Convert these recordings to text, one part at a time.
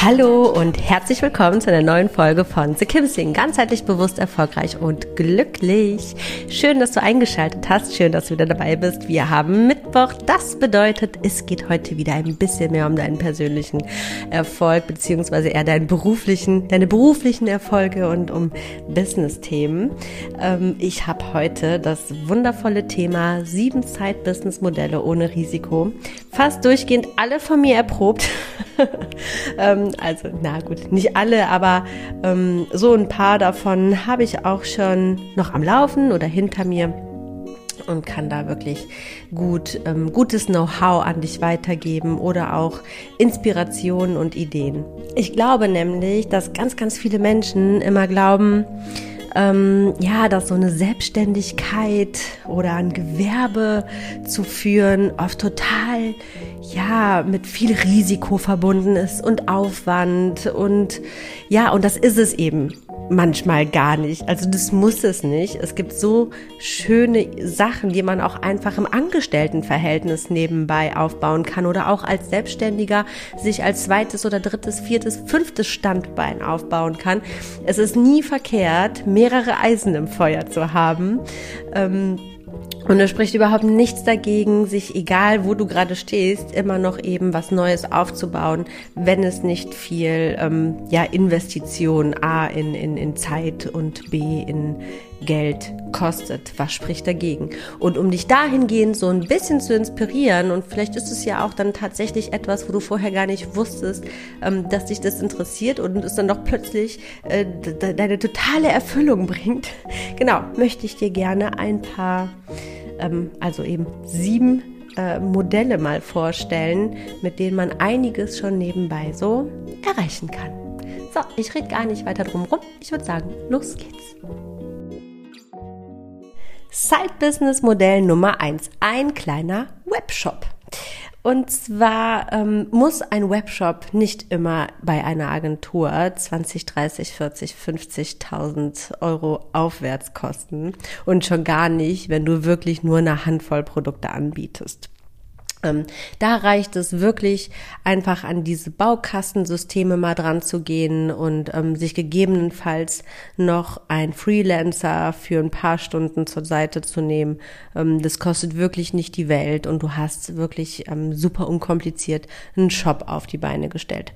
Hallo und herzlich willkommen zu einer neuen Folge von The Kim Sing. Ganzheitlich bewusst, erfolgreich und glücklich. Schön, dass du eingeschaltet hast. Schön, dass du wieder dabei bist. Wir haben Mittwoch. Das bedeutet, es geht heute wieder ein bisschen mehr um deinen persönlichen Erfolg, beziehungsweise eher deinen beruflichen, deine beruflichen Erfolge und um Business-Themen. Ähm, ich habe heute das wundervolle Thema sieben Zeit-Business-Modelle ohne Risiko. Fast durchgehend alle von mir erprobt. also, na gut, nicht alle, aber ähm, so ein paar davon habe ich auch schon noch am Laufen oder hinter mir und kann da wirklich gut ähm, gutes Know-how an dich weitergeben oder auch Inspirationen und Ideen. Ich glaube nämlich, dass ganz, ganz viele Menschen immer glauben, ähm, ja, dass so eine Selbstständigkeit oder ein Gewerbe zu führen oft total, ja, mit viel Risiko verbunden ist und Aufwand und ja, und das ist es eben manchmal gar nicht. Also das muss es nicht. Es gibt so schöne Sachen, die man auch einfach im Angestelltenverhältnis nebenbei aufbauen kann oder auch als Selbstständiger sich als zweites oder drittes, viertes, fünftes Standbein aufbauen kann. Es ist nie verkehrt, mehrere Eisen im Feuer zu haben. Ähm, und es spricht überhaupt nichts dagegen, sich egal wo du gerade stehst, immer noch eben was Neues aufzubauen, wenn es nicht viel ähm, ja, Investition A in, in, in Zeit und B in Geld kostet. Was spricht dagegen? Und um dich dahingehend so ein bisschen zu inspirieren, und vielleicht ist es ja auch dann tatsächlich etwas, wo du vorher gar nicht wusstest, ähm, dass dich das interessiert und es dann doch plötzlich äh, deine totale Erfüllung bringt. Genau, möchte ich dir gerne ein paar, ähm, also eben sieben äh, Modelle mal vorstellen, mit denen man einiges schon nebenbei so erreichen kann. So, ich rede gar nicht weiter drum rum. Ich würde sagen, los geht's. Side-Business-Modell Nummer eins: Ein kleiner Webshop. Und zwar ähm, muss ein Webshop nicht immer bei einer Agentur 20, 30, 40, 50.000 Euro aufwärts kosten und schon gar nicht, wenn du wirklich nur eine Handvoll Produkte anbietest. Ähm, da reicht es wirklich einfach an diese Baukastensysteme mal dran zu gehen und ähm, sich gegebenenfalls noch ein Freelancer für ein paar Stunden zur Seite zu nehmen. Ähm, das kostet wirklich nicht die Welt und du hast wirklich ähm, super unkompliziert einen Shop auf die Beine gestellt.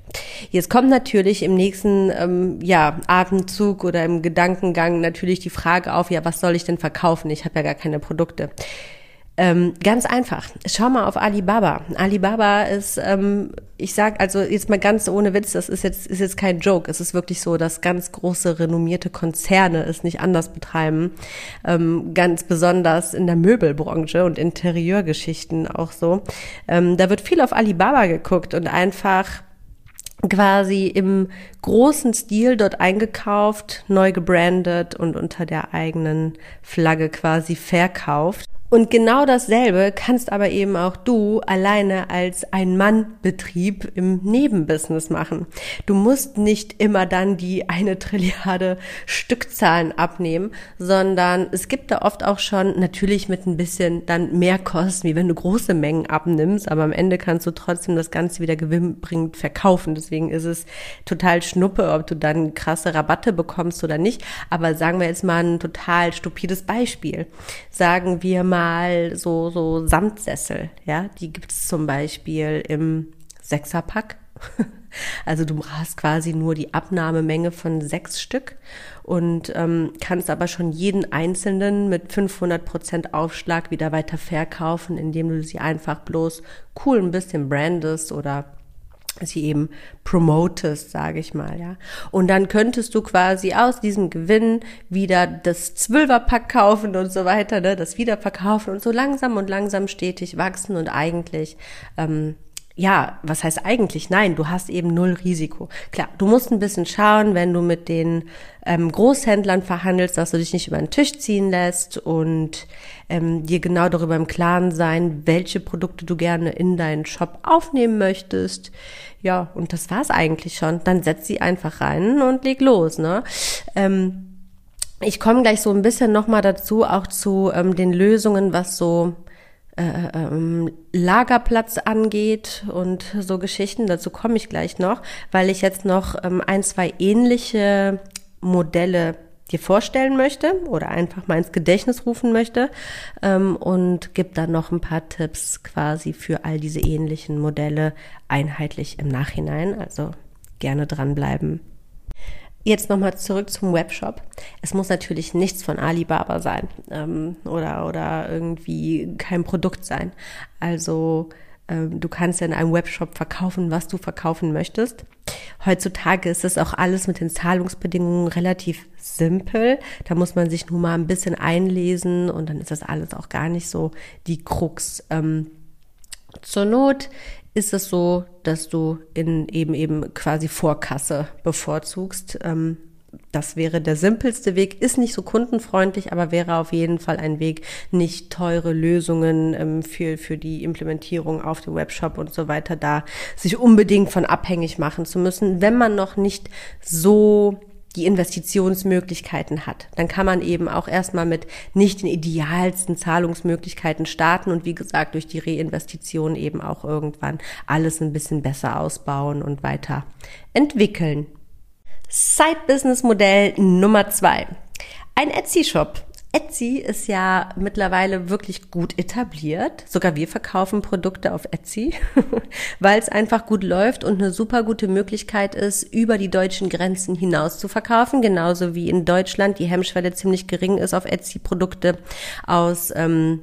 Jetzt kommt natürlich im nächsten ähm, ja, Atemzug oder im Gedankengang natürlich die Frage auf, ja, was soll ich denn verkaufen? Ich habe ja gar keine Produkte. Ähm, ganz einfach. Schau mal auf Alibaba. Alibaba ist, ähm, ich sag also jetzt mal ganz ohne Witz, das ist jetzt ist jetzt kein Joke. Es ist wirklich so, dass ganz große renommierte Konzerne es nicht anders betreiben. Ähm, ganz besonders in der Möbelbranche und Interieurgeschichten auch so. Ähm, da wird viel auf Alibaba geguckt und einfach quasi im großen Stil dort eingekauft, neu gebrandet und unter der eigenen Flagge quasi verkauft. Und genau dasselbe kannst aber eben auch du alleine als Ein-Mann-Betrieb im Nebenbusiness machen. Du musst nicht immer dann die eine Trilliarde Stückzahlen abnehmen, sondern es gibt da oft auch schon natürlich mit ein bisschen dann mehr Kosten, wie wenn du große Mengen abnimmst, aber am Ende kannst du trotzdem das Ganze wieder gewinnbringend verkaufen. Deswegen ist es total schnuppe, ob du dann krasse Rabatte bekommst oder nicht. Aber sagen wir jetzt mal ein total stupides Beispiel. Sagen wir mal, mal so, so Samtsessel, ja, die gibt es zum Beispiel im Sechserpack. Also du hast quasi nur die Abnahmemenge von sechs Stück und ähm, kannst aber schon jeden einzelnen mit 500 Prozent Aufschlag wieder weiter verkaufen, indem du sie einfach bloß cool ein bisschen brandest oder sie eben promotest, sage ich mal, ja. Und dann könntest du quasi aus diesem Gewinn wieder das Zwölferpack kaufen und so weiter, ne, das wieder verkaufen und so langsam und langsam stetig wachsen und eigentlich ähm, ja, was heißt eigentlich? Nein, du hast eben null Risiko. Klar, du musst ein bisschen schauen, wenn du mit den ähm, Großhändlern verhandelst, dass du dich nicht über den Tisch ziehen lässt und ähm, dir genau darüber im Klaren sein, welche Produkte du gerne in deinen Shop aufnehmen möchtest. Ja, und das war's eigentlich schon. Dann setz sie einfach rein und leg los, ne? Ähm, ich komme gleich so ein bisschen nochmal dazu, auch zu ähm, den Lösungen, was so Lagerplatz angeht und so Geschichten. Dazu komme ich gleich noch, weil ich jetzt noch ähm, ein, zwei ähnliche Modelle dir vorstellen möchte oder einfach mal ins Gedächtnis rufen möchte ähm, und gibt dann noch ein paar Tipps quasi für all diese ähnlichen Modelle einheitlich im Nachhinein. Also gerne dranbleiben. Jetzt nochmal zurück zum Webshop. Es muss natürlich nichts von Alibaba sein ähm, oder, oder irgendwie kein Produkt sein. Also ähm, du kannst ja in einem Webshop verkaufen, was du verkaufen möchtest. Heutzutage ist es auch alles mit den Zahlungsbedingungen relativ simpel. Da muss man sich nur mal ein bisschen einlesen und dann ist das alles auch gar nicht so die Krux. Ähm, zur Not ist es so, dass du in eben eben quasi Vorkasse bevorzugst. Ähm, das wäre der simpelste Weg, ist nicht so kundenfreundlich, aber wäre auf jeden Fall ein Weg, nicht teure Lösungen ähm, für, für die Implementierung auf dem Webshop und so weiter da sich unbedingt von abhängig machen zu müssen, wenn man noch nicht so die Investitionsmöglichkeiten hat. Dann kann man eben auch erstmal mit nicht den idealsten Zahlungsmöglichkeiten starten und wie gesagt durch die Reinvestition eben auch irgendwann alles ein bisschen besser ausbauen und weiter entwickeln. Side-Business-Modell Nummer zwei. Ein Etsy-Shop Etsy ist ja mittlerweile wirklich gut etabliert. Sogar wir verkaufen Produkte auf Etsy, weil es einfach gut läuft und eine super gute Möglichkeit ist, über die deutschen Grenzen hinaus zu verkaufen. Genauso wie in Deutschland die Hemmschwelle ziemlich gering ist, auf Etsy Produkte aus ähm,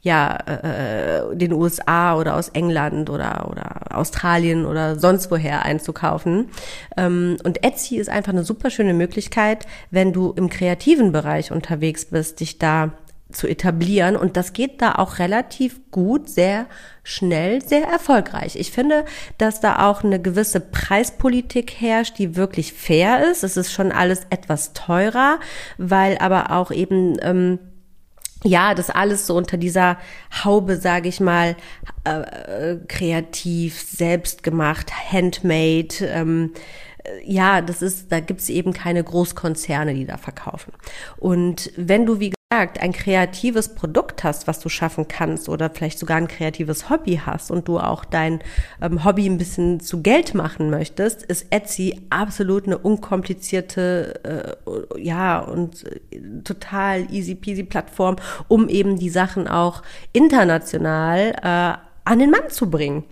ja, äh, den USA oder aus England oder, oder Australien oder sonst woher einzukaufen. Ähm, und Etsy ist einfach eine super schöne Möglichkeit, wenn du im kreativen Bereich unterwegs bist, dich da zu etablieren. Und das geht da auch relativ gut, sehr schnell, sehr erfolgreich. Ich finde, dass da auch eine gewisse Preispolitik herrscht, die wirklich fair ist. Es ist schon alles etwas teurer, weil aber auch eben ähm, ja, das alles so unter dieser Haube, sage ich mal, äh, kreativ, selbstgemacht, handmade. Ähm, äh, ja, das ist, da gibt's eben keine Großkonzerne, die da verkaufen. Und wenn du, wie gesagt, ein kreatives Produkt hast, was du schaffen kannst oder vielleicht sogar ein kreatives Hobby hast und du auch dein ähm, Hobby ein bisschen zu Geld machen möchtest, ist Etsy absolut eine unkomplizierte, äh, ja, und äh, total easy peasy Plattform, um eben die Sachen auch international äh, an den Mann zu bringen.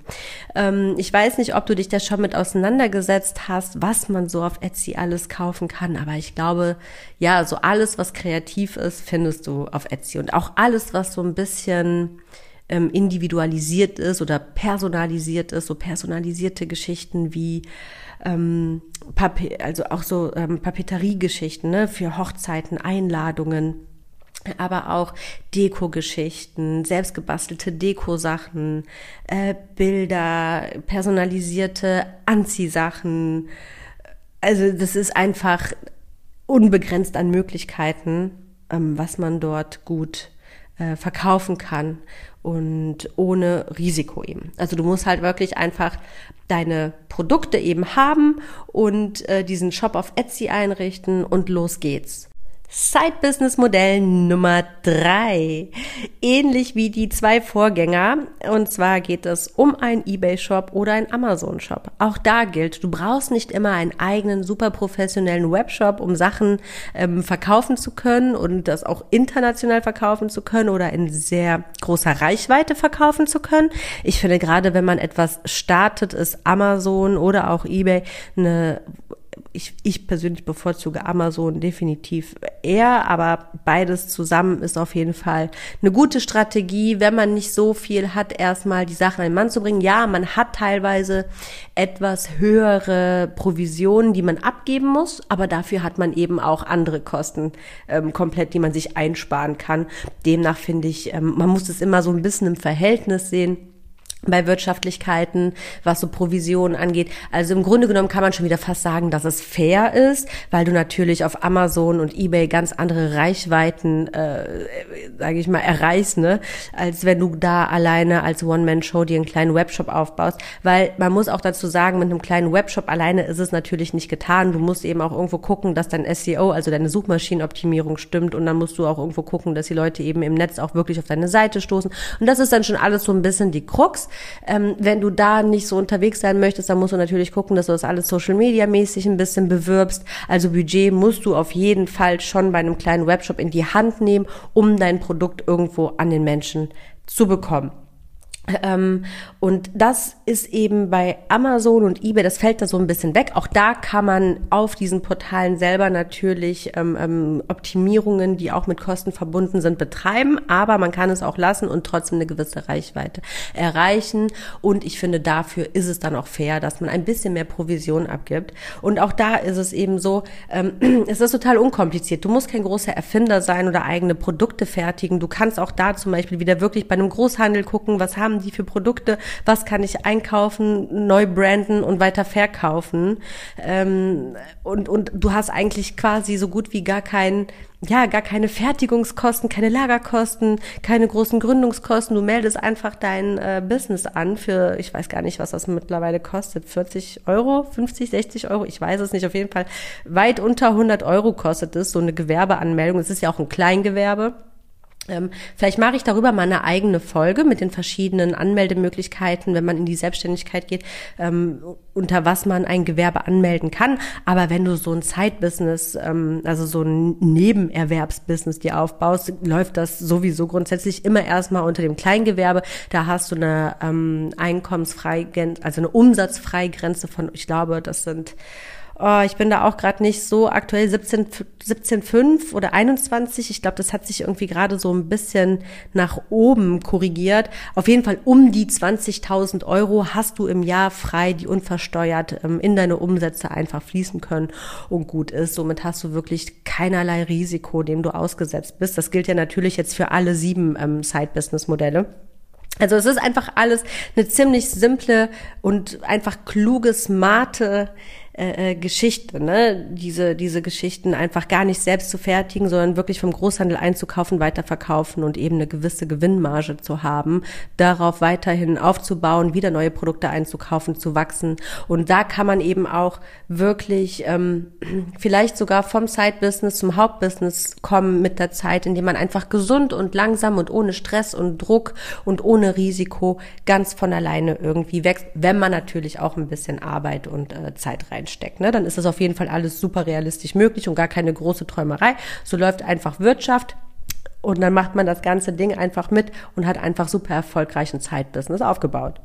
Ähm, ich weiß nicht, ob du dich da schon mit auseinandergesetzt hast, was man so auf Etsy alles kaufen kann, aber ich glaube, ja, so alles, was kreativ ist, findest du auf Etsy und auch alles, was so ein bisschen ähm, individualisiert ist oder personalisiert ist, so personalisierte Geschichten wie ähm, Papi also auch so ähm, Papeteriegeschichten ne, für Hochzeiten, Einladungen aber auch Deko-Geschichten, selbstgebastelte Deko-Sachen, äh, Bilder, personalisierte Anziehsachen. Also das ist einfach unbegrenzt an Möglichkeiten, ähm, was man dort gut äh, verkaufen kann und ohne Risiko eben. Also du musst halt wirklich einfach deine Produkte eben haben und äh, diesen Shop auf Etsy einrichten und los geht's. Side-Business-Modell Nummer drei. Ähnlich wie die zwei Vorgänger. Und zwar geht es um einen eBay-Shop oder einen Amazon-Shop. Auch da gilt, du brauchst nicht immer einen eigenen super professionellen Webshop, um Sachen ähm, verkaufen zu können und das auch international verkaufen zu können oder in sehr großer Reichweite verkaufen zu können. Ich finde gerade, wenn man etwas startet, ist Amazon oder auch eBay eine ich, ich persönlich bevorzuge Amazon definitiv eher, aber beides zusammen ist auf jeden Fall eine gute Strategie, wenn man nicht so viel hat, erstmal die Sachen an den Mann zu bringen. Ja, man hat teilweise etwas höhere Provisionen, die man abgeben muss, aber dafür hat man eben auch andere Kosten ähm, komplett, die man sich einsparen kann. Demnach finde ich, ähm, man muss es immer so ein bisschen im Verhältnis sehen bei Wirtschaftlichkeiten, was so Provisionen angeht. Also im Grunde genommen kann man schon wieder fast sagen, dass es fair ist, weil du natürlich auf Amazon und eBay ganz andere Reichweiten, äh, sage ich mal, erreichst, ne, als wenn du da alleine als One-Man-Show dir einen kleinen Webshop aufbaust. Weil man muss auch dazu sagen, mit einem kleinen Webshop alleine ist es natürlich nicht getan. Du musst eben auch irgendwo gucken, dass dein SEO, also deine Suchmaschinenoptimierung stimmt und dann musst du auch irgendwo gucken, dass die Leute eben im Netz auch wirklich auf deine Seite stoßen. Und das ist dann schon alles so ein bisschen die Krux. Ähm, wenn du da nicht so unterwegs sein möchtest, dann musst du natürlich gucken, dass du das alles Social Media mäßig ein bisschen bewirbst. Also Budget musst du auf jeden Fall schon bei einem kleinen Webshop in die Hand nehmen, um dein Produkt irgendwo an den Menschen zu bekommen. Ähm, und das ist eben bei Amazon und eBay, das fällt da so ein bisschen weg. Auch da kann man auf diesen Portalen selber natürlich ähm, ähm, Optimierungen, die auch mit Kosten verbunden sind, betreiben, aber man kann es auch lassen und trotzdem eine gewisse Reichweite erreichen. Und ich finde, dafür ist es dann auch fair, dass man ein bisschen mehr Provision abgibt. Und auch da ist es eben so, ähm, es ist total unkompliziert. Du musst kein großer Erfinder sein oder eigene Produkte fertigen. Du kannst auch da zum Beispiel wieder wirklich bei einem Großhandel gucken, was haben haben die für Produkte, was kann ich einkaufen, neu branden und weiter verkaufen. Ähm, und, und du hast eigentlich quasi so gut wie gar keinen ja, gar keine Fertigungskosten, keine Lagerkosten, keine großen Gründungskosten. Du meldest einfach dein äh, Business an für, ich weiß gar nicht, was das mittlerweile kostet, 40 Euro, 50, 60 Euro, ich weiß es nicht, auf jeden Fall weit unter 100 Euro kostet es, so eine Gewerbeanmeldung. Es ist ja auch ein Kleingewerbe. Ähm, vielleicht mache ich darüber mal eine eigene Folge mit den verschiedenen Anmeldemöglichkeiten, wenn man in die Selbstständigkeit geht, ähm, unter was man ein Gewerbe anmelden kann. Aber wenn du so ein Side-Business, ähm, also so ein Nebenerwerbsbusiness dir aufbaust, läuft das sowieso grundsätzlich immer erstmal unter dem Kleingewerbe. Da hast du eine ähm, Einkommensfreigrenze, also eine Umsatzfreigrenze von, ich glaube, das sind Oh, ich bin da auch gerade nicht so aktuell 17 17,5 oder 21. Ich glaube, das hat sich irgendwie gerade so ein bisschen nach oben korrigiert. Auf jeden Fall um die 20.000 Euro hast du im Jahr frei, die unversteuert ähm, in deine Umsätze einfach fließen können und gut ist. Somit hast du wirklich keinerlei Risiko, dem du ausgesetzt bist. Das gilt ja natürlich jetzt für alle sieben ähm, Side-Business-Modelle. Also es ist einfach alles eine ziemlich simple und einfach kluge, smarte äh, äh, Geschichte, ne? Diese, diese Geschichten einfach gar nicht selbst zu fertigen, sondern wirklich vom Großhandel einzukaufen, weiterverkaufen und eben eine gewisse Gewinnmarge zu haben, darauf weiterhin aufzubauen, wieder neue Produkte einzukaufen, zu wachsen. Und da kann man eben auch wirklich ähm, vielleicht sogar vom Side-Business zum Hauptbusiness kommen mit der Zeit, indem man einfach gesund und langsam und ohne Stress und Druck und ohne Risiko ganz von alleine irgendwie wächst, wenn man natürlich auch ein bisschen Arbeit und äh, Zeit rein reinsteckt, ne, dann ist das auf jeden Fall alles super realistisch möglich und gar keine große Träumerei. So läuft einfach Wirtschaft. Und dann macht man das ganze Ding einfach mit und hat einfach super erfolgreichen Zeitbusiness aufgebaut.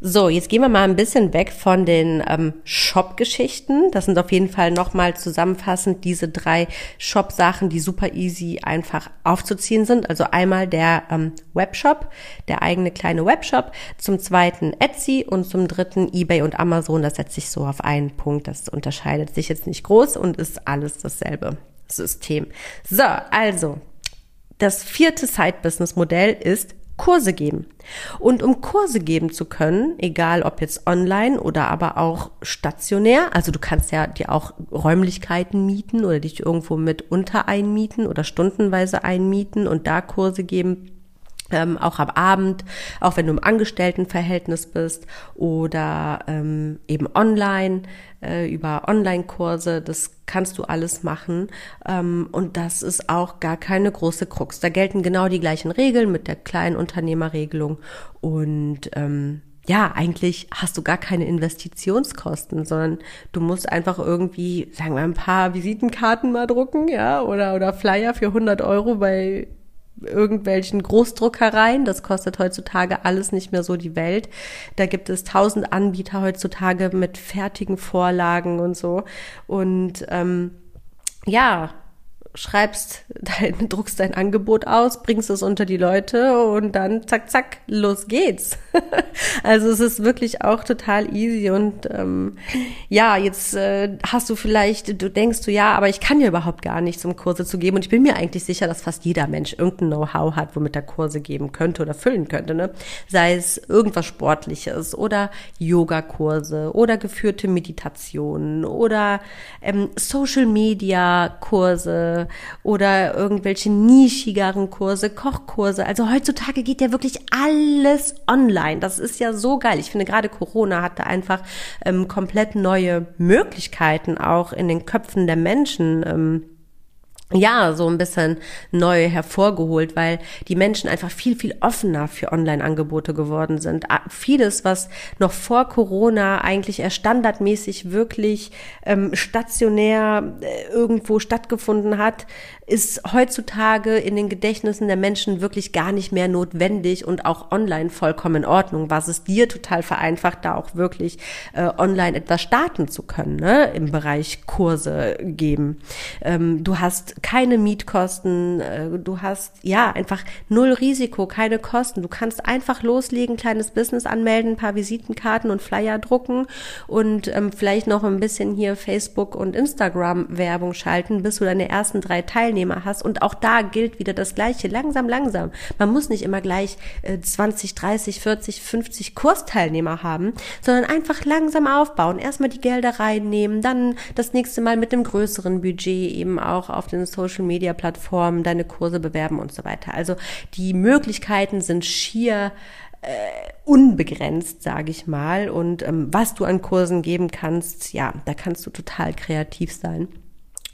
So, jetzt gehen wir mal ein bisschen weg von den ähm, Shop-Geschichten. Das sind auf jeden Fall nochmal zusammenfassend diese drei Shop-Sachen, die super easy einfach aufzuziehen sind. Also einmal der ähm, Webshop, der eigene kleine Webshop, zum zweiten Etsy und zum dritten eBay und Amazon. Das setzt sich so auf einen Punkt. Das unterscheidet sich jetzt nicht groß und ist alles dasselbe System. So, also das vierte Side-Business-Modell ist Kurse geben. Und um Kurse geben zu können, egal ob jetzt online oder aber auch stationär, also du kannst ja dir auch Räumlichkeiten mieten oder dich irgendwo mit unter einmieten oder stundenweise einmieten und da Kurse geben ähm, auch am Abend, auch wenn du im Angestelltenverhältnis bist oder ähm, eben online äh, über Online-Kurse, das kannst du alles machen. Ähm, und das ist auch gar keine große Krux. Da gelten genau die gleichen Regeln mit der kleinen Unternehmerregelung. Und ähm, ja, eigentlich hast du gar keine Investitionskosten, sondern du musst einfach irgendwie, sagen wir, ein paar Visitenkarten mal drucken, ja, oder, oder Flyer für 100 Euro bei irgendwelchen Großdruckereien. Das kostet heutzutage alles nicht mehr so die Welt. Da gibt es tausend Anbieter heutzutage mit fertigen Vorlagen und so. Und ähm, ja, schreibst dein, druckst dein Angebot aus, bringst es unter die Leute und dann zack, zack, los geht's. also es ist wirklich auch total easy und ähm, ja, jetzt äh, hast du vielleicht, du denkst du, ja, aber ich kann ja überhaupt gar nichts, um Kurse zu geben und ich bin mir eigentlich sicher, dass fast jeder Mensch irgendein Know-how hat, womit er Kurse geben könnte oder füllen könnte, ne? Sei es irgendwas Sportliches oder Yogakurse oder geführte Meditationen oder ähm, Social Media Kurse oder irgendwelche nischigeren Kurse, Kochkurse. Also heutzutage geht ja wirklich alles online. Das ist ja so geil. Ich finde gerade Corona hatte einfach ähm, komplett neue Möglichkeiten auch in den Köpfen der Menschen. Ähm, ja, so ein bisschen neu hervorgeholt, weil die Menschen einfach viel, viel offener für Online-Angebote geworden sind. Vieles, was noch vor Corona eigentlich eher standardmäßig wirklich ähm, stationär äh, irgendwo stattgefunden hat, ist heutzutage in den Gedächtnissen der Menschen wirklich gar nicht mehr notwendig und auch online vollkommen in Ordnung, was es dir total vereinfacht, da auch wirklich äh, online etwas starten zu können, ne? im Bereich Kurse geben. Ähm, du hast keine Mietkosten, äh, du hast ja einfach null Risiko, keine Kosten. Du kannst einfach loslegen, kleines Business anmelden, ein paar Visitenkarten und Flyer drucken und ähm, vielleicht noch ein bisschen hier Facebook und Instagram Werbung schalten, bis du deine ersten drei Teilnehmer hast. Und auch da gilt wieder das Gleiche. Langsam, langsam. Man muss nicht immer gleich äh, 20, 30, 40, 50 Kursteilnehmer haben, sondern einfach langsam aufbauen. Erstmal die Gelder reinnehmen, dann das nächste Mal mit einem größeren Budget eben auch auf den Social Media Plattformen deine Kurse bewerben und so weiter. Also die Möglichkeiten sind schier äh, unbegrenzt, sage ich mal. Und ähm, was du an Kursen geben kannst, ja, da kannst du total kreativ sein.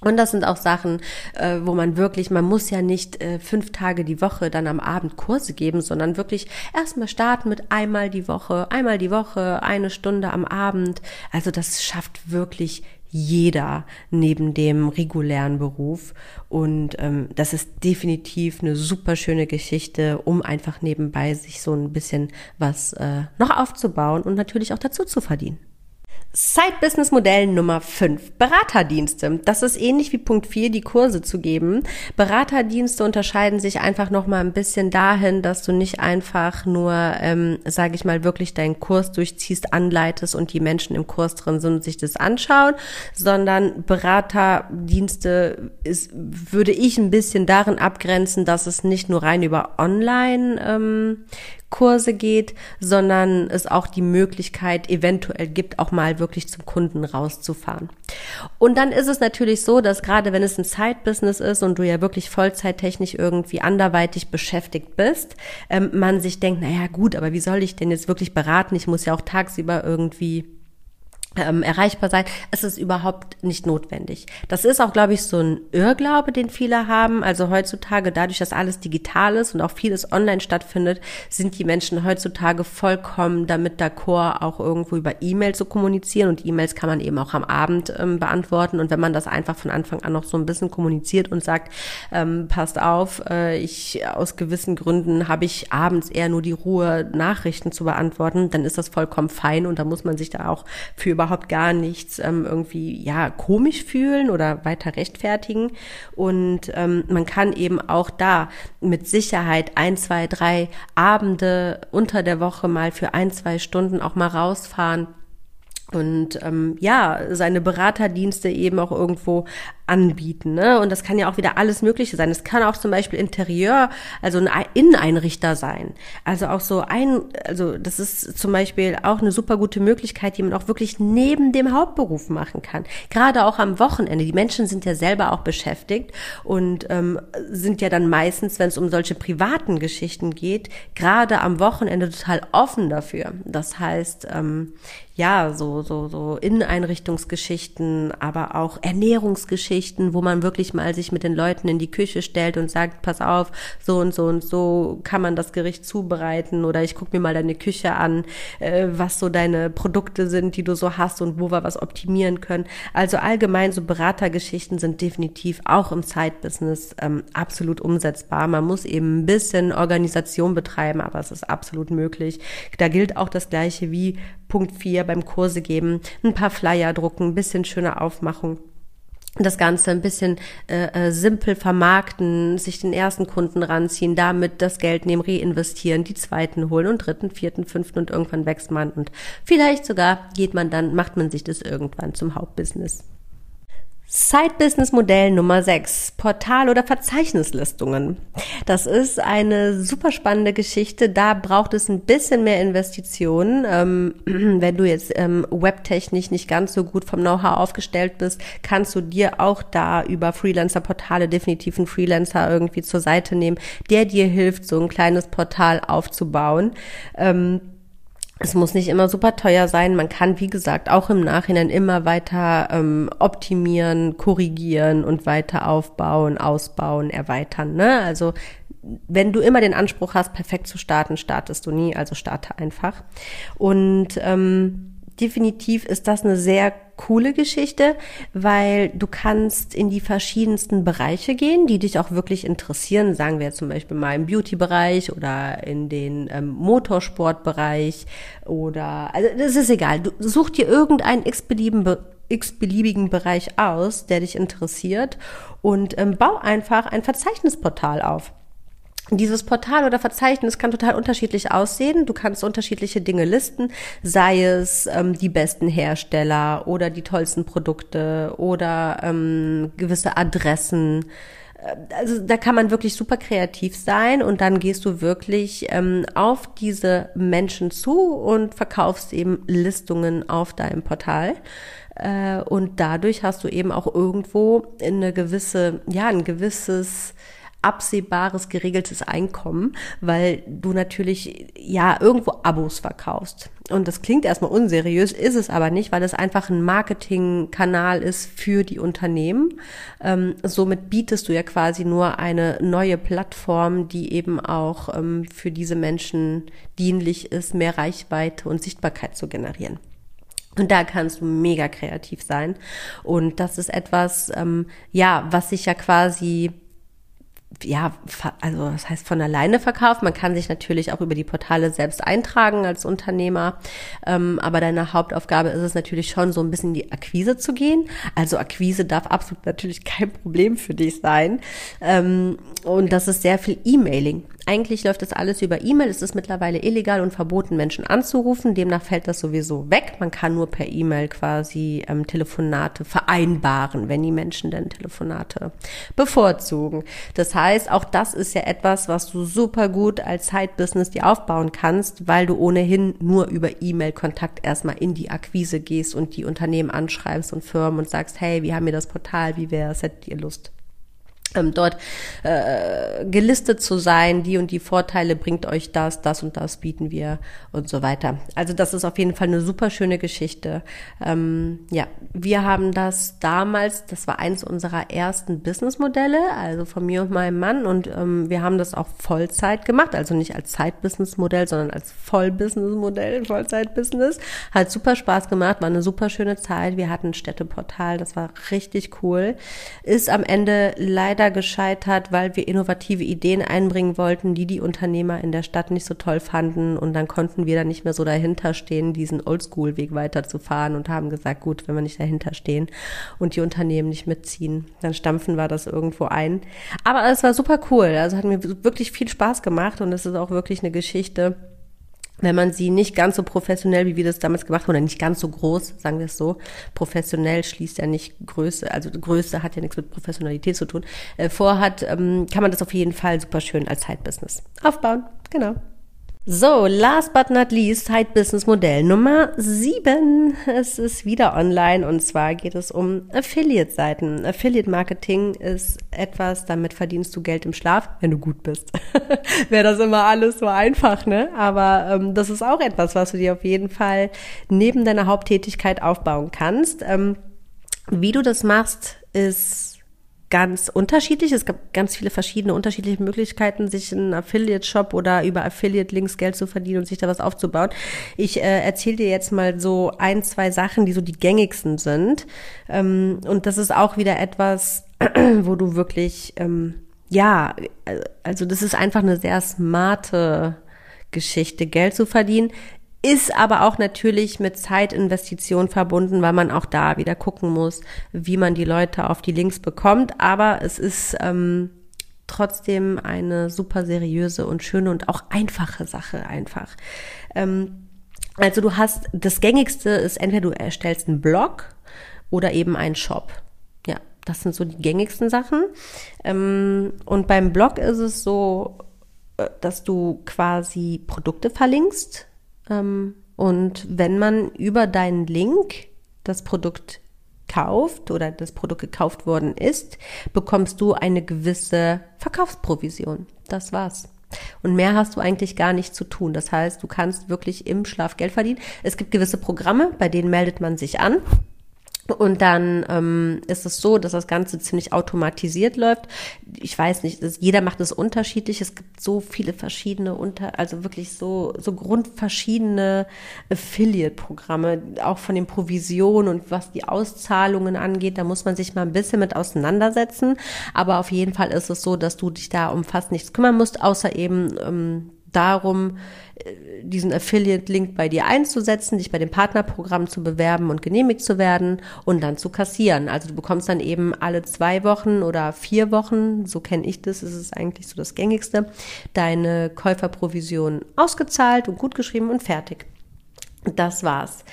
Und das sind auch Sachen, äh, wo man wirklich, man muss ja nicht äh, fünf Tage die Woche dann am Abend Kurse geben, sondern wirklich erstmal starten mit einmal die Woche, einmal die Woche, eine Stunde am Abend. Also das schafft wirklich jeder neben dem regulären Beruf. Und ähm, das ist definitiv eine super schöne Geschichte, um einfach nebenbei sich so ein bisschen was äh, noch aufzubauen und natürlich auch dazu zu verdienen. Side-Business-Modell Nummer 5. Beraterdienste. Das ist ähnlich wie Punkt 4, die Kurse zu geben. Beraterdienste unterscheiden sich einfach nochmal ein bisschen dahin, dass du nicht einfach nur, ähm, sage ich mal, wirklich deinen Kurs durchziehst, anleitest und die Menschen im Kurs drin sind und sich das anschauen, sondern Beraterdienste ist, würde ich ein bisschen darin abgrenzen, dass es nicht nur rein über Online ähm, Kurse geht, sondern es auch die Möglichkeit eventuell gibt, auch mal wirklich zum Kunden rauszufahren. Und dann ist es natürlich so, dass gerade wenn es ein Side-Business ist und du ja wirklich vollzeittechnisch irgendwie anderweitig beschäftigt bist, ähm, man sich denkt, naja gut, aber wie soll ich denn jetzt wirklich beraten? Ich muss ja auch tagsüber irgendwie ähm, erreichbar sein. Es ist überhaupt nicht notwendig. Das ist auch, glaube ich, so ein Irrglaube, den viele haben. Also heutzutage, dadurch, dass alles digital ist und auch vieles online stattfindet, sind die Menschen heutzutage vollkommen damit d'accord, auch irgendwo über E-Mail zu kommunizieren. Und E-Mails kann man eben auch am Abend ähm, beantworten. Und wenn man das einfach von Anfang an noch so ein bisschen kommuniziert und sagt, ähm, passt auf, äh, ich aus gewissen Gründen habe ich abends eher nur die Ruhe, Nachrichten zu beantworten, dann ist das vollkommen fein und da muss man sich da auch für überhaupt gar nichts ähm, irgendwie ja komisch fühlen oder weiter rechtfertigen. Und ähm, man kann eben auch da mit Sicherheit ein, zwei, drei Abende unter der Woche mal für ein, zwei Stunden auch mal rausfahren und ähm, ja, seine Beraterdienste eben auch irgendwo anbieten. Ne? Und das kann ja auch wieder alles Mögliche sein. Es kann auch zum Beispiel Interieur, also ein Inneneinrichter sein. Also auch so ein, also das ist zum Beispiel auch eine super gute Möglichkeit, die man auch wirklich neben dem Hauptberuf machen kann. Gerade auch am Wochenende. Die Menschen sind ja selber auch beschäftigt und ähm, sind ja dann meistens, wenn es um solche privaten Geschichten geht, gerade am Wochenende total offen dafür. Das heißt, ähm, ja, so, so, so Inneneinrichtungsgeschichten, aber auch Ernährungsgeschichten, wo man wirklich mal sich mit den Leuten in die Küche stellt und sagt, pass auf, so und so und so kann man das Gericht zubereiten oder ich gucke mir mal deine Küche an, äh, was so deine Produkte sind, die du so hast und wo wir was optimieren können. Also allgemein so Beratergeschichten sind definitiv auch im Zeitbusiness ähm, absolut umsetzbar. Man muss eben ein bisschen Organisation betreiben, aber es ist absolut möglich. Da gilt auch das Gleiche wie Punkt 4 beim Kurse geben, ein paar Flyer drucken, ein bisschen schöne Aufmachung das Ganze ein bisschen äh, äh, simpel vermarkten, sich den ersten Kunden ranziehen, damit das Geld nehmen, reinvestieren, die zweiten holen und dritten, vierten, fünften und irgendwann wächst man und vielleicht sogar geht man dann, macht man sich das irgendwann zum Hauptbusiness. Side-Business-Modell Nummer 6, Portal- oder Verzeichnislistungen. Das ist eine super spannende Geschichte. Da braucht es ein bisschen mehr Investitionen. Ähm, wenn du jetzt ähm, webtechnisch nicht ganz so gut vom Know-how aufgestellt bist, kannst du dir auch da über Freelancer-Portale definitiv einen Freelancer irgendwie zur Seite nehmen, der dir hilft, so ein kleines Portal aufzubauen. Ähm, es muss nicht immer super teuer sein. Man kann, wie gesagt, auch im Nachhinein immer weiter ähm, optimieren, korrigieren und weiter aufbauen, ausbauen, erweitern. Ne? Also wenn du immer den Anspruch hast, perfekt zu starten, startest du nie. Also starte einfach. Und ähm, definitiv ist das eine sehr coole Geschichte, weil du kannst in die verschiedensten Bereiche gehen, die dich auch wirklich interessieren. Sagen wir zum Beispiel mal im Beauty-Bereich oder in den ähm, Motorsportbereich oder, also das ist egal. Du such dir irgendeinen x-beliebigen x-beliebigen Bereich aus, der dich interessiert und ähm, bau einfach ein Verzeichnisportal auf. Dieses Portal oder Verzeichnis kann total unterschiedlich aussehen. Du kannst unterschiedliche Dinge listen, sei es ähm, die besten Hersteller oder die tollsten Produkte oder ähm, gewisse Adressen. Äh, also da kann man wirklich super kreativ sein und dann gehst du wirklich ähm, auf diese Menschen zu und verkaufst eben Listungen auf deinem Portal äh, und dadurch hast du eben auch irgendwo eine gewisse, ja, ein gewisses absehbares, geregeltes Einkommen, weil du natürlich ja irgendwo Abos verkaufst. Und das klingt erstmal unseriös, ist es aber nicht, weil es einfach ein Marketingkanal ist für die Unternehmen. Ähm, somit bietest du ja quasi nur eine neue Plattform, die eben auch ähm, für diese Menschen dienlich ist, mehr Reichweite und Sichtbarkeit zu generieren. Und da kannst du mega kreativ sein. Und das ist etwas, ähm, ja, was sich ja quasi ja, also das heißt von alleine verkauft. Man kann sich natürlich auch über die Portale selbst eintragen als Unternehmer. Ähm, aber deine Hauptaufgabe ist es natürlich schon, so ein bisschen in die Akquise zu gehen. Also Akquise darf absolut natürlich kein Problem für dich sein. Ähm, und das ist sehr viel E-Mailing. Eigentlich läuft das alles über E-Mail. Es ist mittlerweile illegal und verboten, Menschen anzurufen. Demnach fällt das sowieso weg. Man kann nur per E-Mail quasi ähm, Telefonate vereinbaren, wenn die Menschen denn Telefonate bevorzugen. Das heißt, auch das ist ja etwas, was du super gut als Side-Business dir aufbauen kannst, weil du ohnehin nur über E-Mail-Kontakt erstmal in die Akquise gehst und die Unternehmen anschreibst und Firmen und sagst, hey, wir haben hier das Portal, wie wäre es, hättet ihr Lust? Ähm, dort äh, gelistet zu sein, die und die Vorteile bringt euch das, das und das bieten wir und so weiter. Also das ist auf jeden Fall eine super schöne Geschichte. Ähm, ja, wir haben das damals, das war eines unserer ersten Businessmodelle, also von mir und meinem Mann und ähm, wir haben das auch Vollzeit gemacht, also nicht als Zeitbusinessmodell, sondern als Vollbusinessmodell, Vollzeitbusiness. Hat super Spaß gemacht, war eine super schöne Zeit. Wir hatten ein Städteportal, das war richtig cool. Ist am Ende leider leider gescheitert, weil wir innovative Ideen einbringen wollten, die die Unternehmer in der Stadt nicht so toll fanden. Und dann konnten wir da nicht mehr so dahinter stehen, diesen Oldschool-Weg weiterzufahren und haben gesagt, gut, wenn wir nicht dahinter stehen und die Unternehmen nicht mitziehen, dann stampfen wir das irgendwo ein. Aber es war super cool. Also hat mir wirklich viel Spaß gemacht und es ist auch wirklich eine Geschichte, wenn man sie nicht ganz so professionell, wie wir das damals gemacht haben, oder nicht ganz so groß, sagen wir es so, professionell schließt ja nicht Größe, also Größe hat ja nichts mit Professionalität zu tun, äh, vorhat, ähm, kann man das auf jeden Fall super schön als Side-Business aufbauen. Genau. So, last but not least, Side Business Modell Nummer sieben. Es ist wieder online und zwar geht es um Affiliate-Seiten. Affiliate-Marketing ist etwas, damit verdienst du Geld im Schlaf, wenn du gut bist. Wäre das immer alles so einfach, ne? Aber ähm, das ist auch etwas, was du dir auf jeden Fall neben deiner Haupttätigkeit aufbauen kannst. Ähm, wie du das machst, ist ganz unterschiedlich. Es gibt ganz viele verschiedene unterschiedliche Möglichkeiten, sich einen Affiliate-Shop oder über Affiliate-Links Geld zu verdienen und sich da was aufzubauen. Ich äh, erzähle dir jetzt mal so ein, zwei Sachen, die so die gängigsten sind. Ähm, und das ist auch wieder etwas, wo du wirklich, ähm, ja, also das ist einfach eine sehr smarte Geschichte, Geld zu verdienen ist aber auch natürlich mit Zeitinvestition verbunden, weil man auch da wieder gucken muss, wie man die Leute auf die Links bekommt. Aber es ist ähm, trotzdem eine super seriöse und schöne und auch einfache Sache einfach. Ähm, also du hast, das gängigste ist entweder du erstellst einen Blog oder eben einen Shop. Ja, das sind so die gängigsten Sachen. Ähm, und beim Blog ist es so, äh, dass du quasi Produkte verlinkst und wenn man über deinen Link das Produkt kauft oder das Produkt gekauft worden ist, bekommst du eine gewisse Verkaufsprovision. Das war's. Und mehr hast du eigentlich gar nicht zu tun. Das heißt, du kannst wirklich im Schlaf Geld verdienen. Es gibt gewisse Programme, bei denen meldet man sich an. Und dann ähm, ist es so, dass das Ganze ziemlich automatisiert läuft. Ich weiß nicht, das, jeder macht es unterschiedlich. Es gibt so viele verschiedene unter, also wirklich so so grundverschiedene Affiliate-Programme, auch von den Provisionen und was die Auszahlungen angeht. Da muss man sich mal ein bisschen mit auseinandersetzen. Aber auf jeden Fall ist es so, dass du dich da um fast nichts kümmern musst, außer eben ähm, darum, äh, diesen Affiliate-Link bei dir einzusetzen, dich bei dem Partnerprogramm zu bewerben und genehmigt zu werden und dann zu kassieren. Also du bekommst dann eben alle zwei Wochen oder vier Wochen, so kenne ich das, ist es eigentlich so das gängigste, deine Käuferprovision ausgezahlt und gut geschrieben und fertig. Das war's.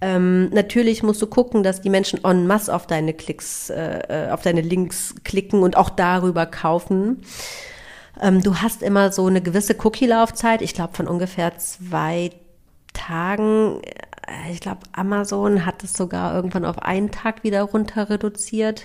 Ähm, natürlich musst du gucken, dass die Menschen en masse auf deine Klicks, äh, äh auf deine Links klicken und auch darüber kaufen. Ähm, du hast immer so eine gewisse Cookie-Laufzeit, ich glaube von ungefähr zwei Tagen. Äh, ich glaube, Amazon hat es sogar irgendwann auf einen Tag wieder runter reduziert.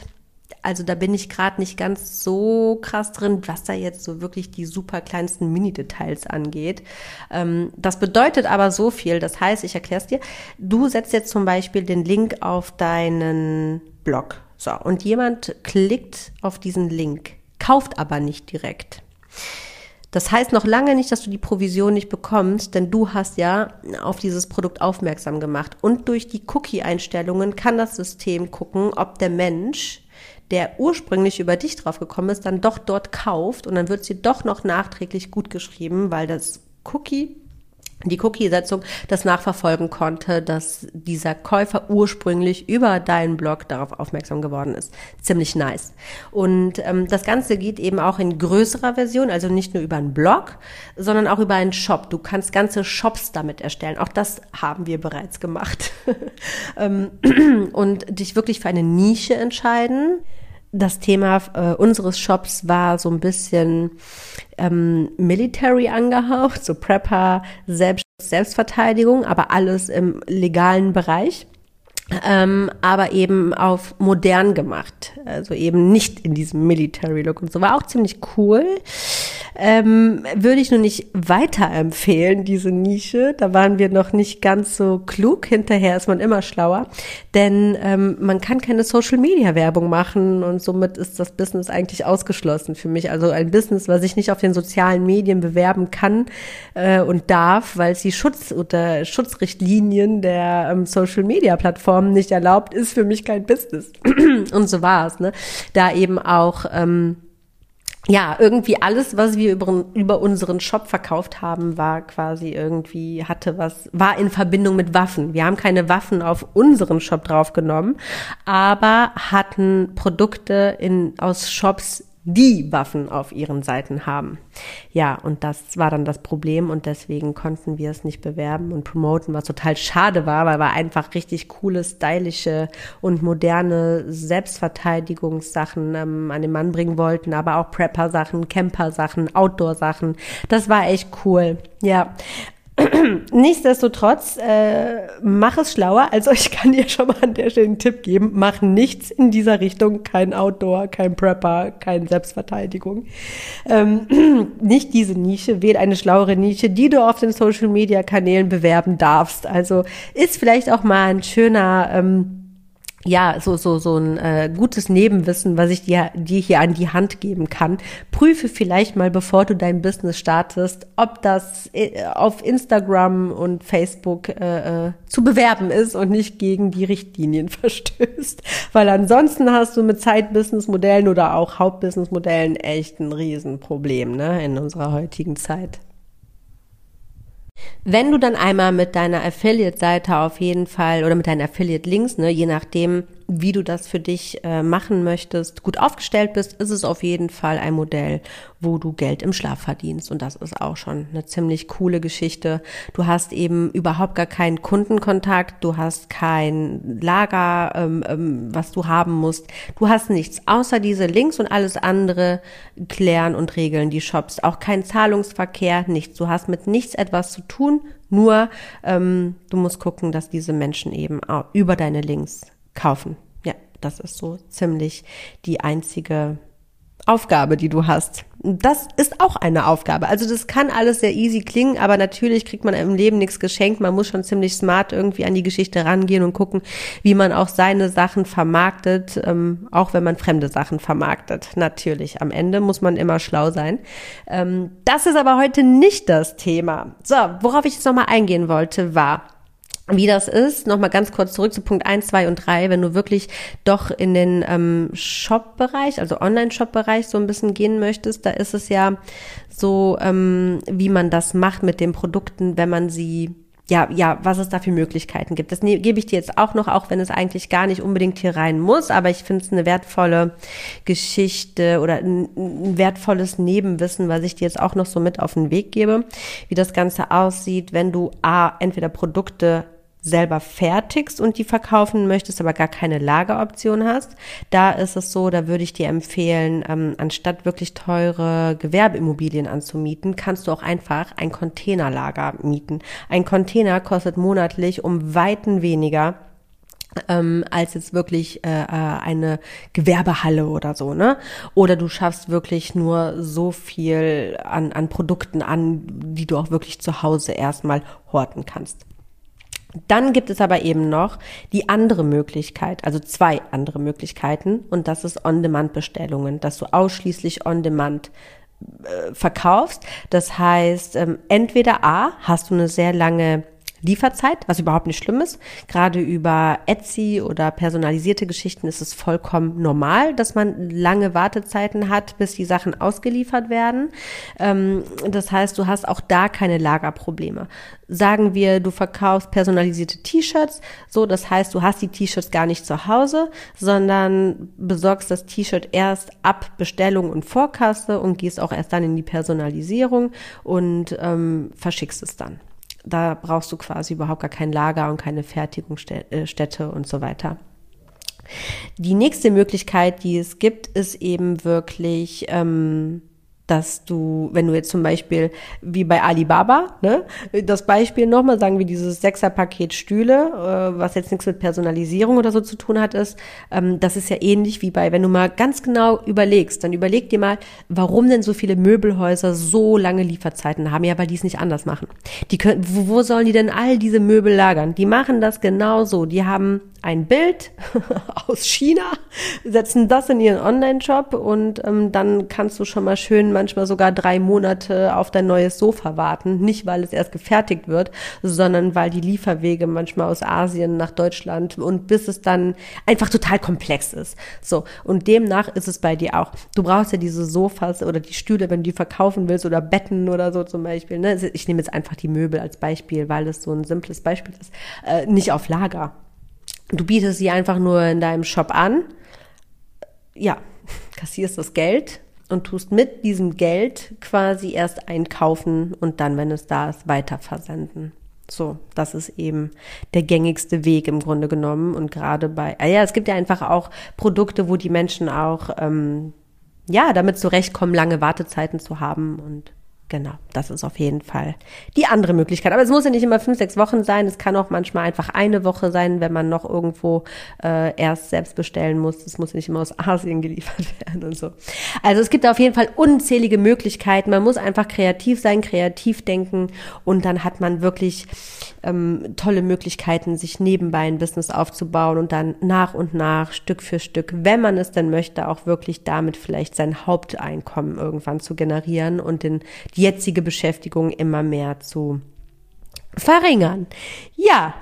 Also da bin ich gerade nicht ganz so krass drin, was da jetzt so wirklich die super kleinsten Mini-Details angeht. Ähm, das bedeutet aber so viel. Das heißt, ich erkläre es dir. Du setzt jetzt zum Beispiel den Link auf deinen Blog. So, und jemand klickt auf diesen Link, kauft aber nicht direkt. Das heißt noch lange nicht, dass du die Provision nicht bekommst, denn du hast ja auf dieses Produkt aufmerksam gemacht. Und durch die Cookie-Einstellungen kann das System gucken, ob der Mensch, der ursprünglich über dich drauf gekommen ist, dann doch dort kauft und dann wird sie doch noch nachträglich gut geschrieben, weil das Cookie die Cookie-Setzung das nachverfolgen konnte, dass dieser Käufer ursprünglich über deinen Blog darauf aufmerksam geworden ist. Ziemlich nice. Und ähm, das Ganze geht eben auch in größerer Version, also nicht nur über einen Blog, sondern auch über einen Shop. Du kannst ganze Shops damit erstellen. Auch das haben wir bereits gemacht. Ähm, und dich wirklich für eine Nische entscheiden das Thema äh, unseres Shops war so ein bisschen ähm, Military angehaucht, so Prepper, Selbst Selbstverteidigung, aber alles im legalen Bereich ähm, aber eben auf modern gemacht. Also eben nicht in diesem Military-Look und so. War auch ziemlich cool. Ähm, würde ich nur nicht weiterempfehlen, diese Nische. Da waren wir noch nicht ganz so klug. Hinterher ist man immer schlauer. Denn ähm, man kann keine Social-Media-Werbung machen und somit ist das Business eigentlich ausgeschlossen für mich. Also ein Business, was ich nicht auf den sozialen Medien bewerben kann äh, und darf, weil es die Schutz- oder Schutzrichtlinien der ähm, Social-Media-Plattform Form nicht erlaubt, ist für mich kein Business. Und so war es, ne? Da eben auch, ähm, ja, irgendwie alles, was wir über, über unseren Shop verkauft haben, war quasi irgendwie, hatte was, war in Verbindung mit Waffen. Wir haben keine Waffen auf unseren Shop draufgenommen, aber hatten Produkte in, aus Shops die Waffen auf ihren Seiten haben. Ja, und das war dann das Problem und deswegen konnten wir es nicht bewerben und promoten, was total schade war, weil wir einfach richtig coole, stylische und moderne Selbstverteidigungssachen ähm, an den Mann bringen wollten, aber auch Prepper-Sachen, Camper-Sachen, Outdoor-Sachen. Das war echt cool. Ja, Nichtsdestotrotz, äh, mach es schlauer. Also ich kann dir schon mal an der Stelle einen Tipp geben. Mach nichts in dieser Richtung. Kein Outdoor, kein Prepper, keine Selbstverteidigung. Ähm, nicht diese Nische. Wähl eine schlauere Nische, die du auf den Social Media Kanälen bewerben darfst. Also ist vielleicht auch mal ein schöner, ähm, ja, so, so, so ein äh, gutes Nebenwissen, was ich dir, dir hier an die Hand geben kann. Prüfe vielleicht mal, bevor du dein Business startest, ob das äh, auf Instagram und Facebook äh, äh, zu bewerben ist und nicht gegen die Richtlinien verstößt. Weil ansonsten hast du mit Zeitbusinessmodellen oder auch Hauptbusinessmodellen echt ein Riesenproblem ne, in unserer heutigen Zeit. Wenn du dann einmal mit deiner Affiliate-Seite auf jeden Fall oder mit deinen Affiliate-Links, ne, je nachdem, wie du das für dich äh, machen möchtest, gut aufgestellt bist, ist es auf jeden Fall ein Modell, wo du Geld im Schlaf verdienst. Und das ist auch schon eine ziemlich coole Geschichte. Du hast eben überhaupt gar keinen Kundenkontakt, du hast kein Lager, ähm, ähm, was du haben musst. Du hast nichts außer diese Links und alles andere klären und regeln die Shops. Auch kein Zahlungsverkehr, nichts. Du hast mit nichts etwas zu tun, nur ähm, du musst gucken, dass diese Menschen eben auch über deine Links kaufen. Ja, das ist so ziemlich die einzige Aufgabe, die du hast. Das ist auch eine Aufgabe. Also das kann alles sehr easy klingen, aber natürlich kriegt man im Leben nichts geschenkt. Man muss schon ziemlich smart irgendwie an die Geschichte rangehen und gucken, wie man auch seine Sachen vermarktet, ähm, auch wenn man fremde Sachen vermarktet. Natürlich, am Ende muss man immer schlau sein. Ähm, das ist aber heute nicht das Thema. So, worauf ich jetzt nochmal eingehen wollte, war, wie das ist, nochmal ganz kurz zurück zu Punkt 1, 2 und 3, wenn du wirklich doch in den ähm, Shop-Bereich, also Online-Shop-Bereich so ein bisschen gehen möchtest, da ist es ja so, ähm, wie man das macht mit den Produkten, wenn man sie ja, ja, was es da für Möglichkeiten gibt. Das ne, gebe ich dir jetzt auch noch, auch wenn es eigentlich gar nicht unbedingt hier rein muss, aber ich finde es eine wertvolle Geschichte oder ein, ein, wertvolles Nebenwissen, was ich dir jetzt auch noch so mit auf den Weg gebe, wie das Ganze aussieht, wenn du A, entweder Produkte selber fertigst und die verkaufen möchtest, aber gar keine Lageroption hast, da ist es so, da würde ich dir empfehlen, ähm, anstatt wirklich teure Gewerbeimmobilien anzumieten, kannst du auch einfach ein Containerlager mieten. Ein Container kostet monatlich um weiten weniger ähm, als jetzt wirklich äh, äh eine Gewerbehalle oder so, ne? Oder du schaffst wirklich nur so viel an, an Produkten an, die du auch wirklich zu Hause erstmal horten kannst. Dann gibt es aber eben noch die andere Möglichkeit, also zwei andere Möglichkeiten, und das ist On-Demand-Bestellungen, dass du ausschließlich On-Demand äh, verkaufst. Das heißt, ähm, entweder A, hast du eine sehr lange Lieferzeit, was überhaupt nicht schlimm ist. Gerade über Etsy oder personalisierte Geschichten ist es vollkommen normal, dass man lange Wartezeiten hat, bis die Sachen ausgeliefert werden. Ähm, das heißt, du hast auch da keine Lagerprobleme. Sagen wir, du verkaufst personalisierte T-Shirts, so das heißt, du hast die T-Shirts gar nicht zu Hause, sondern besorgst das T-Shirt erst ab Bestellung und Vorkasse und gehst auch erst dann in die Personalisierung und ähm, verschickst es dann. Da brauchst du quasi überhaupt gar kein Lager und keine Fertigungsstätte und so weiter. Die nächste Möglichkeit, die es gibt, ist eben wirklich ähm, dass du, wenn du jetzt zum Beispiel wie bei Alibaba, ne, das Beispiel nochmal, sagen wir dieses Sechser-Paket Stühle, äh, was jetzt nichts mit Personalisierung oder so zu tun hat, ist, ähm, das ist ja ähnlich wie bei, wenn du mal ganz genau überlegst, dann überleg dir mal, warum denn so viele Möbelhäuser so lange Lieferzeiten haben, ja, weil die es nicht anders machen. Die können, wo, wo sollen die denn all diese Möbel lagern? Die machen das genauso. Die haben ein Bild aus China, setzen das in ihren Online-Shop und ähm, dann kannst du schon mal schön manchmal sogar drei Monate auf dein neues Sofa warten. Nicht, weil es erst gefertigt wird, sondern weil die Lieferwege manchmal aus Asien nach Deutschland und bis es dann einfach total komplex ist. So. Und demnach ist es bei dir auch. Du brauchst ja diese Sofas oder die Stühle, wenn du die verkaufen willst oder Betten oder so zum Beispiel. Ne? Ich nehme jetzt einfach die Möbel als Beispiel, weil es so ein simples Beispiel ist. Äh, nicht auf Lager. Du bietest sie einfach nur in deinem Shop an. Ja, kassierst das Geld, und tust mit diesem Geld quasi erst einkaufen und dann, wenn es da ist, weiter versenden. So, das ist eben der gängigste Weg im Grunde genommen. Und gerade bei, ah ja, es gibt ja einfach auch Produkte, wo die Menschen auch, ähm, ja, damit zurechtkommen, lange Wartezeiten zu haben und Genau, das ist auf jeden Fall die andere Möglichkeit. Aber es muss ja nicht immer fünf, sechs Wochen sein. Es kann auch manchmal einfach eine Woche sein, wenn man noch irgendwo äh, erst selbst bestellen muss. Es muss nicht immer aus Asien geliefert werden und so. Also es gibt auf jeden Fall unzählige Möglichkeiten. Man muss einfach kreativ sein, kreativ denken und dann hat man wirklich ähm, tolle Möglichkeiten, sich nebenbei ein Business aufzubauen und dann nach und nach, Stück für Stück, wenn man es denn möchte, auch wirklich damit vielleicht sein Haupteinkommen irgendwann zu generieren und den, die jetzige Beschäftigung immer mehr zu verringern. Ja,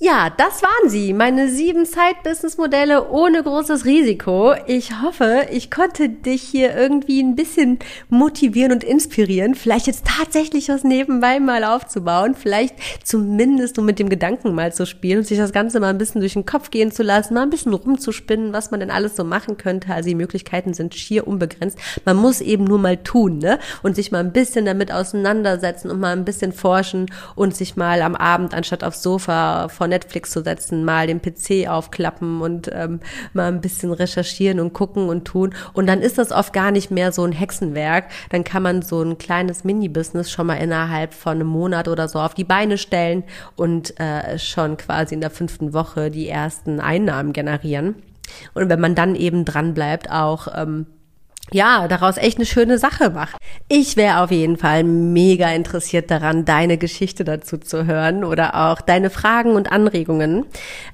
ja, das waren sie, meine sieben Side-Business-Modelle ohne großes Risiko. Ich hoffe, ich konnte dich hier irgendwie ein bisschen motivieren und inspirieren, vielleicht jetzt tatsächlich was nebenbei mal aufzubauen, vielleicht zumindest um mit dem Gedanken mal zu spielen und sich das Ganze mal ein bisschen durch den Kopf gehen zu lassen, mal ein bisschen rumzuspinnen, was man denn alles so machen könnte. Also die Möglichkeiten sind schier unbegrenzt. Man muss eben nur mal tun, ne? Und sich mal ein bisschen damit auseinandersetzen und mal ein bisschen forschen und sich mal am Abend anstatt aufs Sofa vor Netflix zu setzen, mal den PC aufklappen und ähm, mal ein bisschen recherchieren und gucken und tun. Und dann ist das oft gar nicht mehr so ein Hexenwerk. Dann kann man so ein kleines Mini-Business schon mal innerhalb von einem Monat oder so auf die Beine stellen und äh, schon quasi in der fünften Woche die ersten Einnahmen generieren. Und wenn man dann eben dran bleibt, auch ähm, ja, daraus echt eine schöne Sache macht. Ich wäre auf jeden Fall mega interessiert daran, deine Geschichte dazu zu hören oder auch deine Fragen und Anregungen.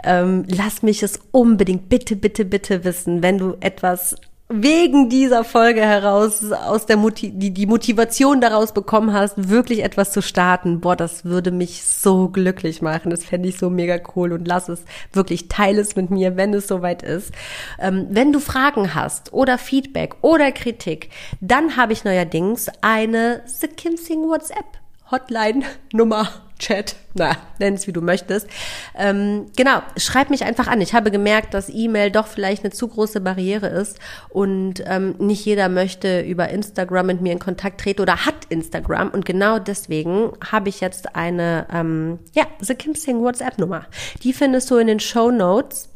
Ähm, lass mich es unbedingt bitte, bitte, bitte wissen, wenn du etwas wegen dieser Folge heraus aus der Motiv die, die Motivation daraus bekommen hast, wirklich etwas zu starten, boah, das würde mich so glücklich machen. Das fände ich so mega cool und lass es wirklich, teile es mit mir, wenn es soweit ist. Ähm, wenn du Fragen hast oder Feedback oder Kritik, dann habe ich neuerdings eine The Kim Sing WhatsApp Hotline Nummer Chat, na, nenn es wie du möchtest. Ähm, genau, schreib mich einfach an. Ich habe gemerkt, dass E-Mail doch vielleicht eine zu große Barriere ist und ähm, nicht jeder möchte über Instagram mit mir in Kontakt treten oder hat Instagram und genau deswegen habe ich jetzt eine, ähm, ja, The Kim Sing WhatsApp-Nummer. Die findest du in den Show Notes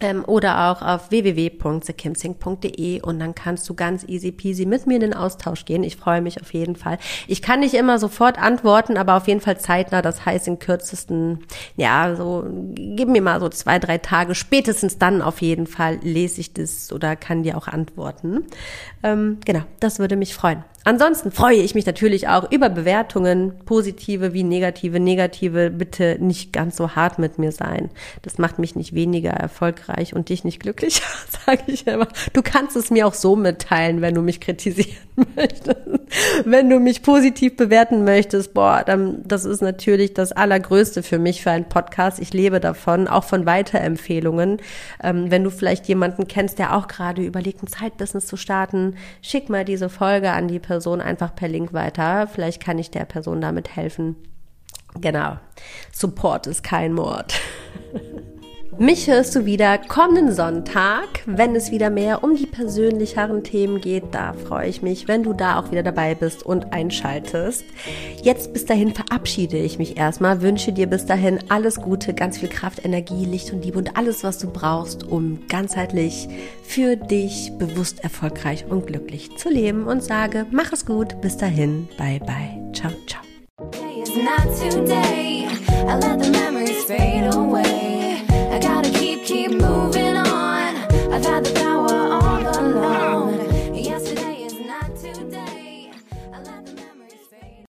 ähm, oder auch auf www.thekimsing.de und dann kannst du ganz easy peasy mit mir in den Austausch gehen. Ich freue mich auf jeden Fall. Ich kann nicht immer sofort antworten, aber auf jeden Fall zeitnah. Das heißt in kürzesten, ja, so, gib mir mal so zwei, drei Tage. Spätestens dann auf jeden Fall lese ich das oder kann dir auch antworten. Ähm, genau, das würde mich freuen. Ansonsten freue ich mich natürlich auch über Bewertungen, positive wie negative. Negative bitte nicht ganz so hart mit mir sein. Das macht mich nicht weniger erfolgreich und dich nicht glücklich, sage ich immer. Du kannst es mir auch so mitteilen, wenn du mich kritisieren möchtest. Wenn du mich positiv bewerten möchtest, boah, dann das ist natürlich das Allergrößte für mich für einen Podcast. Ich lebe davon, auch von Weiterempfehlungen. Ähm, wenn du vielleicht jemanden kennst, der auch gerade überlegt, ein Zeitbusiness zu starten, schick mal diese Folge an die Person Person einfach per Link weiter. Vielleicht kann ich der Person damit helfen. Genau. Support ist kein Mord. Mich hörst du wieder kommenden Sonntag, wenn es wieder mehr um die persönlicheren Themen geht. Da freue ich mich, wenn du da auch wieder dabei bist und einschaltest. Jetzt bis dahin verabschiede ich mich erstmal, wünsche dir bis dahin alles Gute, ganz viel Kraft, Energie, Licht und Liebe und alles, was du brauchst, um ganzheitlich für dich bewusst erfolgreich und glücklich zu leben und sage, mach es gut, bis dahin, bye bye, ciao, ciao. I gotta keep, keep moving on. I've had the